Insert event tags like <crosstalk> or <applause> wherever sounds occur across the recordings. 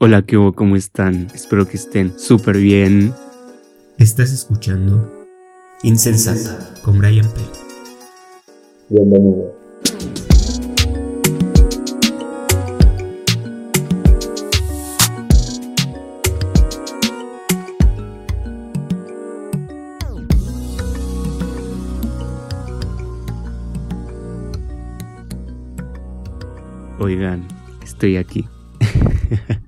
Hola, ¿qué hubo? ¿Cómo están? Espero que estén súper bien. Estás escuchando Insensata con Brian P. Bienvenido. Oigan, estoy aquí. <laughs>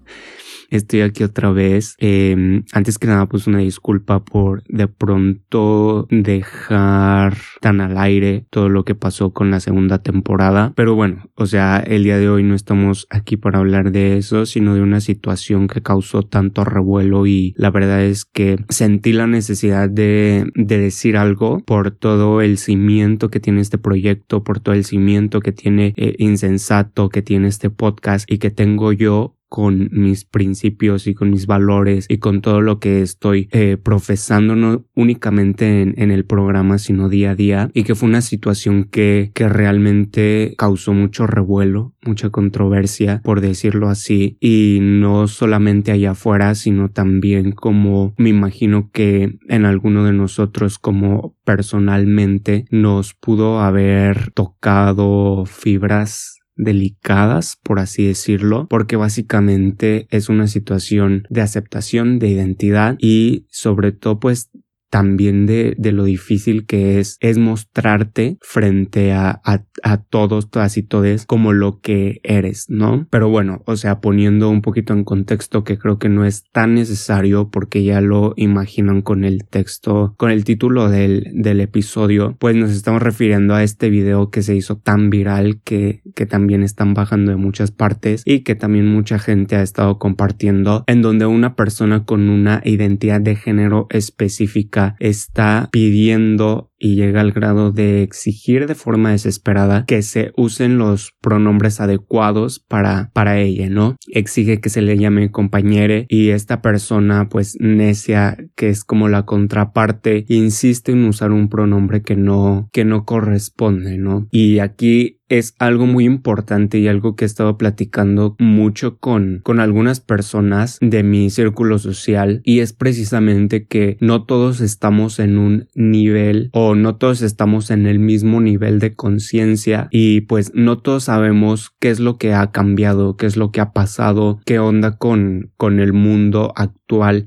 Estoy aquí otra vez. Em, antes que nada, pues una disculpa por de pronto dejar tan al aire todo lo que pasó con la segunda temporada. Pero bueno, o sea, el día de hoy no estamos aquí para hablar de eso, sino de una situación que causó tanto revuelo y la verdad es que sentí la necesidad de, de decir algo por todo el cimiento que tiene este proyecto, por todo el cimiento que tiene eh, Insensato, que tiene este podcast y que tengo yo con mis principios y con mis valores y con todo lo que estoy eh, profesando no únicamente en, en, el programa sino día a día. Y que fue una situación que, que realmente causó mucho revuelo mucha controversia por decirlo así. Y no solamente allá afuera sino también como me imagino que en alguno de nosotros como personalmente nos pudo haber tocado fibras delicadas, por así decirlo, porque básicamente es una situación de aceptación de identidad y sobre todo pues también de, de, lo difícil que es, es mostrarte frente a, a, a, todos, todas y todes como lo que eres, ¿no? Pero bueno, o sea, poniendo un poquito en contexto que creo que no es tan necesario porque ya lo imaginan con el texto, con el título del, del episodio, pues nos estamos refiriendo a este video que se hizo tan viral que, que también están bajando de muchas partes y que también mucha gente ha estado compartiendo en donde una persona con una identidad de género específica está pidiendo y llega al grado de exigir de forma desesperada que se usen los pronombres adecuados para, para ella, ¿no? Exige que se le llame compañere y esta persona pues necia que es como la contraparte insiste en usar un pronombre que no, que no corresponde, ¿no? Y aquí es algo muy importante y algo que he estado platicando mucho con, con algunas personas de mi círculo social y es precisamente que no todos estamos en un nivel o no todos estamos en el mismo nivel de conciencia y pues no todos sabemos qué es lo que ha cambiado, qué es lo que ha pasado, qué onda con, con el mundo actual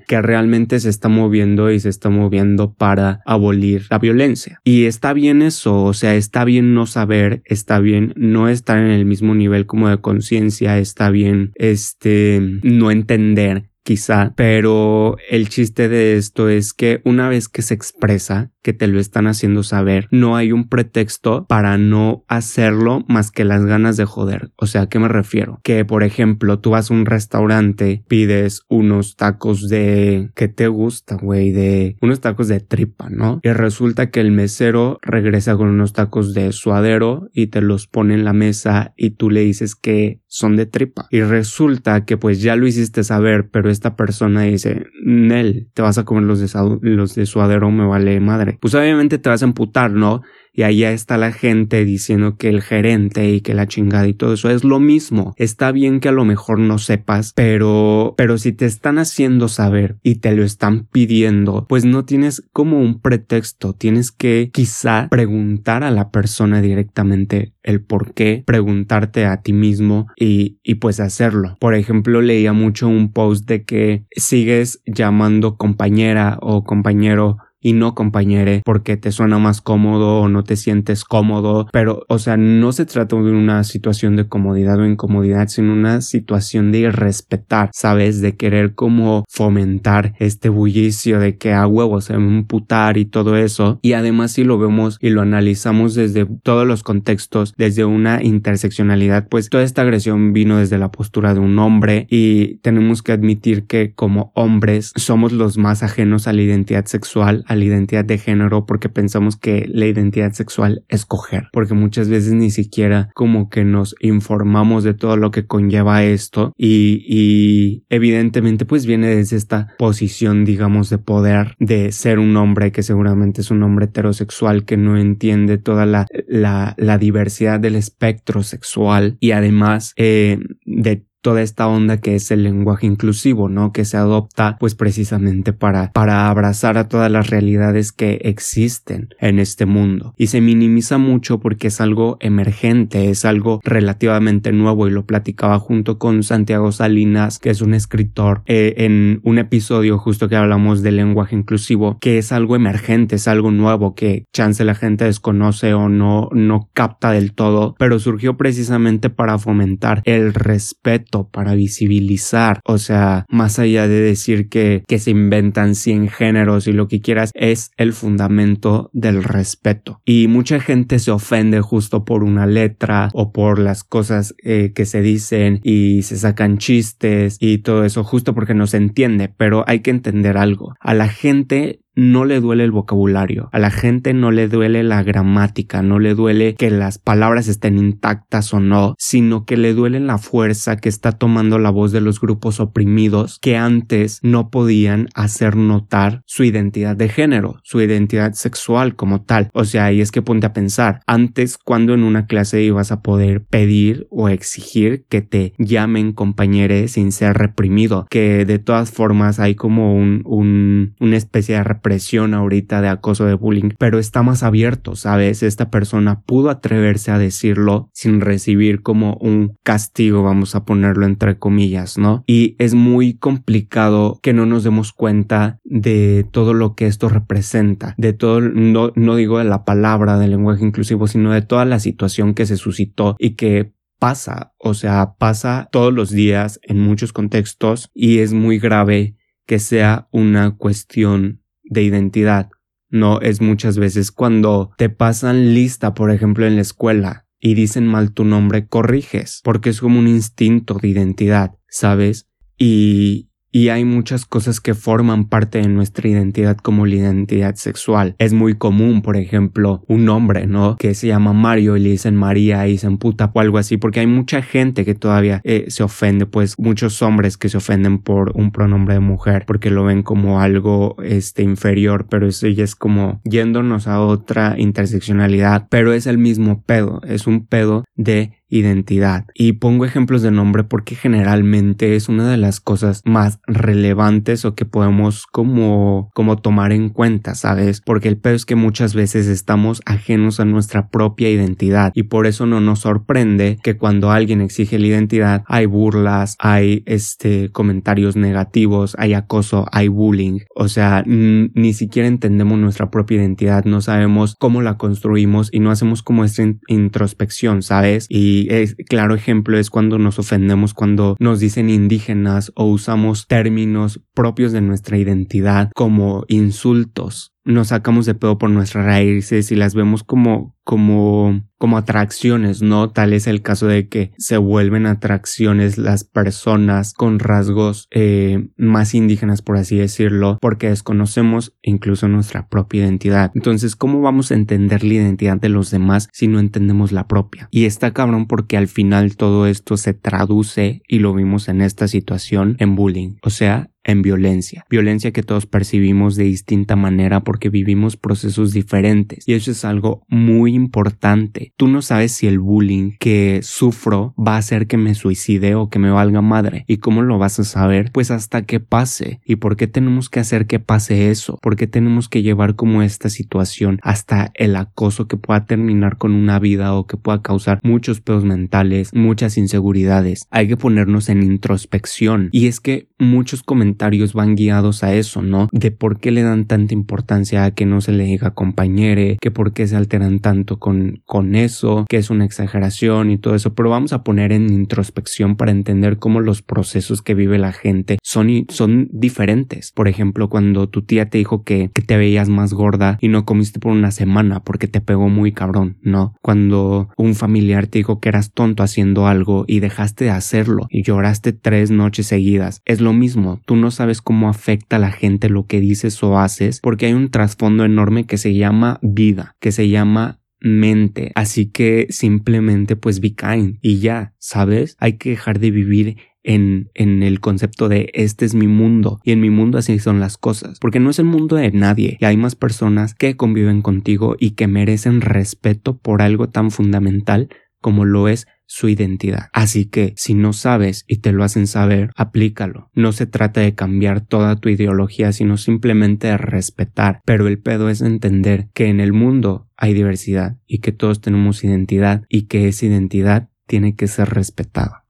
que realmente se está moviendo y se está moviendo para abolir la violencia. Y está bien eso, o sea, está bien no saber, está bien no estar en el mismo nivel como de conciencia, está bien este no entender quizá, pero el chiste de esto es que una vez que se expresa, que te lo están haciendo saber, no hay un pretexto para no hacerlo más que las ganas de joder. O sea, ¿a qué me refiero? Que, por ejemplo, tú vas a un restaurante, pides unos tacos de... ¿Qué te gusta, güey? De unos tacos de tripa, ¿no? Y resulta que el mesero regresa con unos tacos de suadero y te los pone en la mesa y tú le dices que son de tripa. Y resulta que pues ya lo hiciste saber, pero esta persona dice, Nel, te vas a comer los de, los de suadero, me vale madre. Pues obviamente te vas a emputar, ¿no? y allá está la gente diciendo que el gerente y que la chingada y todo eso es lo mismo. Está bien que a lo mejor no sepas, pero, pero si te están haciendo saber y te lo están pidiendo, pues no tienes como un pretexto, tienes que quizá preguntar a la persona directamente el por qué, preguntarte a ti mismo y, y pues hacerlo. Por ejemplo, leía mucho un post de que sigues llamando compañera o compañero y no compañere porque te suena más cómodo o no te sientes cómodo, pero o sea, no se trata de una situación de comodidad o incomodidad, sino una situación de irrespetar, ¿sabes? De querer como fomentar este bullicio de que a huevos se putar y todo eso. Y además si lo vemos y lo analizamos desde todos los contextos, desde una interseccionalidad, pues toda esta agresión vino desde la postura de un hombre y tenemos que admitir que como hombres somos los más ajenos a la identidad sexual, la identidad de género porque pensamos que la identidad sexual es coger, porque muchas veces ni siquiera como que nos informamos de todo lo que conlleva esto y, evidentemente pues viene desde esta posición digamos de poder de ser un hombre que seguramente es un hombre heterosexual que no entiende toda la, la, la diversidad del espectro sexual y además eh, de toda esta onda que es el lenguaje inclusivo, ¿no? Que se adopta pues precisamente para, para abrazar a todas las realidades que existen en este mundo. Y se minimiza mucho porque es algo emergente, es algo relativamente nuevo y lo platicaba junto con Santiago Salinas, que es un escritor, eh, en un episodio justo que hablamos del lenguaje inclusivo, que es algo emergente, es algo nuevo que chance la gente desconoce o no, no capta del todo, pero surgió precisamente para fomentar el respeto, para visibilizar, o sea, más allá de decir que, que se inventan 100 géneros y lo que quieras, es el fundamento del respeto. Y mucha gente se ofende justo por una letra o por las cosas eh, que se dicen y se sacan chistes y todo eso justo porque no se entiende, pero hay que entender algo. A la gente no le duele el vocabulario, a la gente no le duele la gramática, no le duele que las palabras estén intactas o no, sino que le duele la fuerza que está tomando la voz de los grupos oprimidos que antes no podían hacer notar su identidad de género, su identidad sexual como tal. O sea, ahí es que ponte a pensar, antes cuando en una clase ibas a poder pedir o exigir que te llamen compañeros sin ser reprimido, que de todas formas hay como un, un una especie de presión ahorita de acoso de bullying, pero está más abierto, ¿sabes? Esta persona pudo atreverse a decirlo sin recibir como un castigo, vamos a ponerlo entre comillas, ¿no? Y es muy complicado que no nos demos cuenta de todo lo que esto representa, de todo, no, no digo de la palabra del lenguaje inclusivo, sino de toda la situación que se suscitó y que pasa, o sea, pasa todos los días en muchos contextos y es muy grave que sea una cuestión de identidad. No es muchas veces cuando te pasan lista, por ejemplo, en la escuela y dicen mal tu nombre, corriges, porque es como un instinto de identidad, ¿sabes? Y, y hay muchas cosas que forman parte de nuestra identidad como la identidad sexual. Es muy común, por ejemplo, un hombre, ¿no? Que se llama Mario y le dicen María y se puta o algo así, porque hay mucha gente que todavía eh, se ofende, pues muchos hombres que se ofenden por un pronombre de mujer porque lo ven como algo este inferior, pero eso ya es como yéndonos a otra interseccionalidad, pero es el mismo pedo, es un pedo de identidad. Y pongo ejemplos de nombre porque generalmente es una de las cosas más relevantes o que podemos como, como tomar en cuenta, ¿sabes? Porque el peor es que muchas veces estamos ajenos a nuestra propia identidad y por eso no nos sorprende que cuando alguien exige la identidad hay burlas, hay este comentarios negativos, hay acoso, hay bullying. O sea, ni siquiera entendemos nuestra propia identidad, no sabemos cómo la construimos y no hacemos como esta introspección, ¿sabes? Y claro ejemplo es cuando nos ofendemos cuando nos dicen indígenas o usamos términos propios de nuestra identidad como insultos nos sacamos de pedo por nuestras raíces y las vemos como, como, como atracciones, ¿no? Tal es el caso de que se vuelven atracciones las personas con rasgos eh, más indígenas, por así decirlo, porque desconocemos incluso nuestra propia identidad. Entonces, ¿cómo vamos a entender la identidad de los demás si no entendemos la propia? Y está cabrón porque al final todo esto se traduce, y lo vimos en esta situación, en bullying. O sea, en violencia, violencia que todos percibimos de distinta manera porque vivimos procesos diferentes. Y eso es algo muy importante. Tú no sabes si el bullying que sufro va a hacer que me suicide o que me valga madre. Y cómo lo vas a saber pues hasta que pase. Y por qué tenemos que hacer que pase eso, por qué tenemos que llevar como esta situación hasta el acoso que pueda terminar con una vida o que pueda causar muchos pedos mentales, muchas inseguridades. Hay que ponernos en introspección. Y es que muchos comentarios van guiados a eso, ¿no? De por qué le dan tanta importancia a que no se le diga compañere, que por qué se alteran tanto con, con eso, que es una exageración y todo eso, pero vamos a poner en introspección para entender cómo los procesos que vive la gente son, son diferentes. Por ejemplo, cuando tu tía te dijo que, que te veías más gorda y no comiste por una semana porque te pegó muy cabrón, ¿no? Cuando un familiar te dijo que eras tonto haciendo algo y dejaste de hacerlo y lloraste tres noches seguidas, es lo mismo, tú no sabes cómo afecta a la gente lo que dices o haces, porque hay un trasfondo enorme que se llama vida, que se llama mente. Así que simplemente pues be kind y ya, ¿sabes? Hay que dejar de vivir en, en, el concepto de este es mi mundo y en mi mundo así son las cosas, porque no es el mundo de nadie y hay más personas que conviven contigo y que merecen respeto por algo tan fundamental como lo es su identidad. Así que si no sabes y te lo hacen saber, aplícalo. No se trata de cambiar toda tu ideología, sino simplemente de respetar. Pero el pedo es entender que en el mundo hay diversidad y que todos tenemos identidad y que esa identidad tiene que ser respetada.